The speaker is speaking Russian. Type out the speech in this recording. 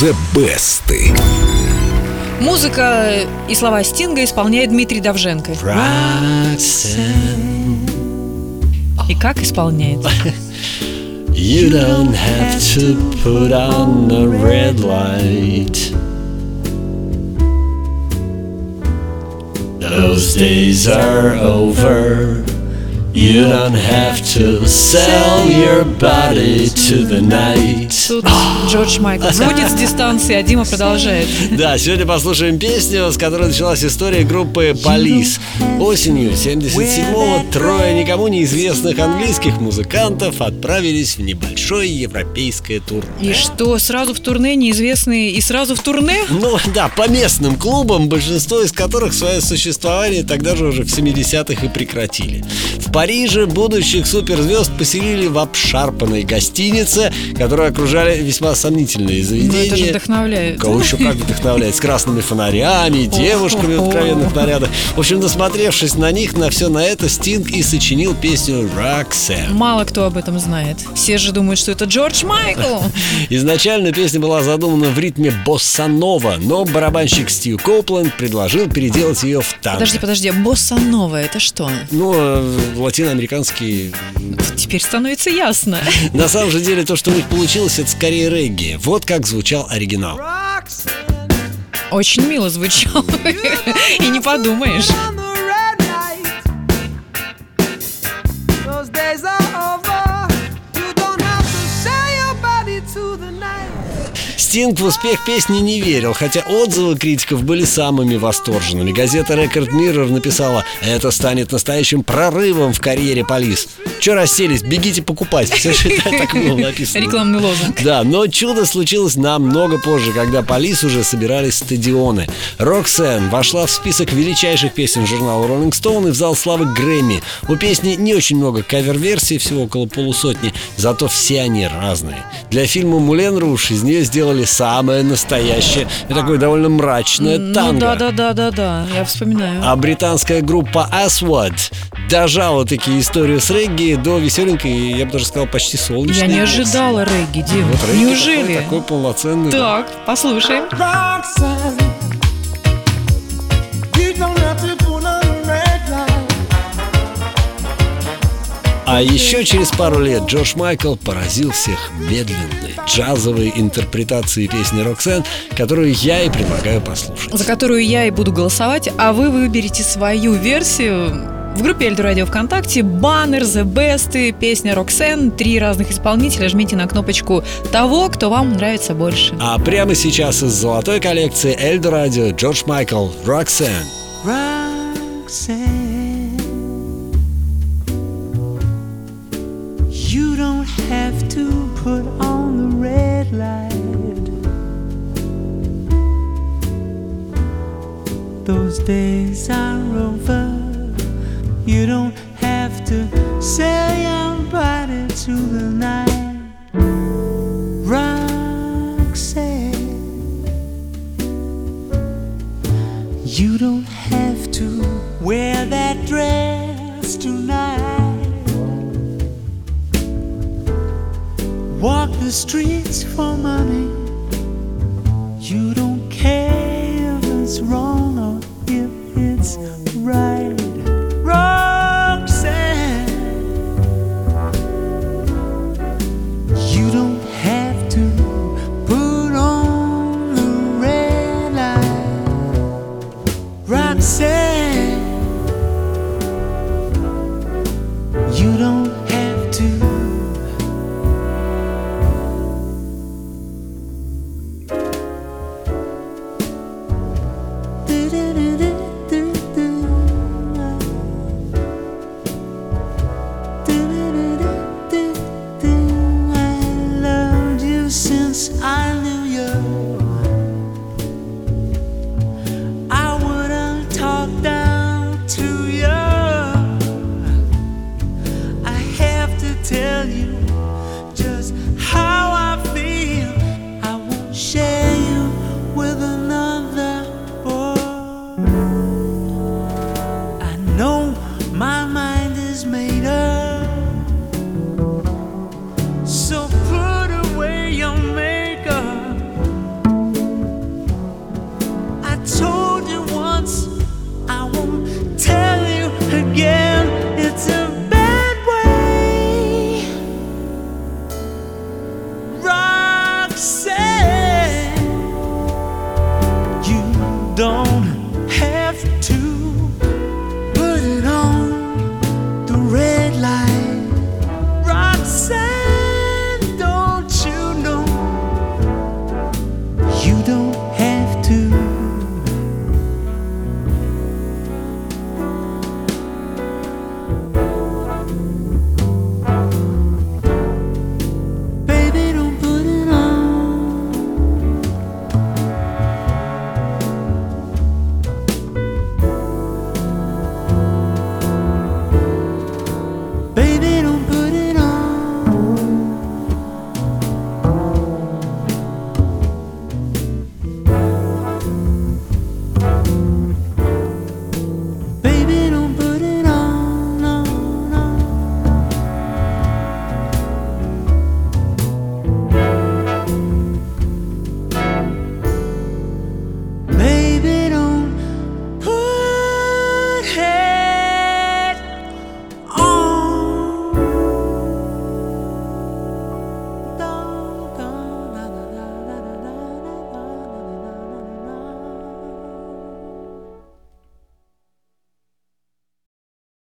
The Best. Музыка и слова Стинга исполняет Дмитрий Давженко. И как исполняет? You don't have to put on the red light. Those days are over. You don't have to sell your body to the night. Тут Джордж Майкл сходит с дистанции, а Дима продолжает. Да, сегодня послушаем песню, с которой началась история группы Полис. Осенью 77-го трое никому неизвестных английских музыкантов отправились в небольшое европейское турне. И что, сразу в турне неизвестные и сразу в турне? Ну да, по местным клубам, большинство из которых свое существование тогда же уже в 70-х и прекратили. В Париже будущих суперзвезд поселили в обшарпанной гостинице, которую окружали весьма сомнительные Ну, заведения. это же вдохновляет. Кого еще как вдохновляет? С красными фонарями, девушками в откровенных нарядах. В общем, насмотревшись на них, на все на это, Стинг и сочинил песню «Roxanne». Мало кто об этом знает. Все же думают, что это Джордж Майкл. Изначально песня была задумана в ритме босса-нова, но барабанщик Стив Коупленд предложил переделать ее в танго. Подожди, подожди, босса нова, это что? Ну, э, латиноамериканский... Теперь становится ясно. На самом же деле, то, что у них получилось, это скорее регги. Вот как звучал оригинал. Очень мило звучало. И не подумаешь. Стинг в успех песни не верил, хотя отзывы критиков были самыми восторженными. Газета Record Mirror написала, это станет настоящим прорывом в карьере Полис. Че расселись, бегите покупать. Все же так было написано. Рекламный лозунг. Да, но чудо случилось намного позже, когда Полис уже собирались стадионы. Роксен вошла в список величайших песен журнала Rolling Stone и в зал славы Грэмми. У песни не очень много кавер-версий, всего около полусотни, зато все они разные. Для фильма «Мулен Руш» из нее сделали самое настоящее и такое довольно мрачное Ну танго. да, да, да, да, да. Я вспоминаю. А британская группа Aswad дожала такие историю с регги до веселенькой, я бы даже сказал, почти солнечной. Я не версии. ожидала регги, Дим. Вот регги Неужели? Такой, такой полноценный. да. Так, послушаем. Roxanne, А еще через пару лет Джордж Майкл поразил всех медленной, джазовой интерпретацией песни «Роксен», которую я и предлагаю послушать. за которую я и буду голосовать, а вы выберете свою версию. В группе Эльду Радио ВКонтакте баннер, The Best, песня Роксен, три разных исполнителя. Жмите на кнопочку того, кто вам нравится больше. А прямо сейчас из золотой коллекции Эльдо Радио Джордж Майкл «Роксен». Roxanne, Those days are over. You don't have to sell your body to the night. Roxanne. You don't have to wear that dress tonight. Walk the streets for money. You don't care if it's wrong right.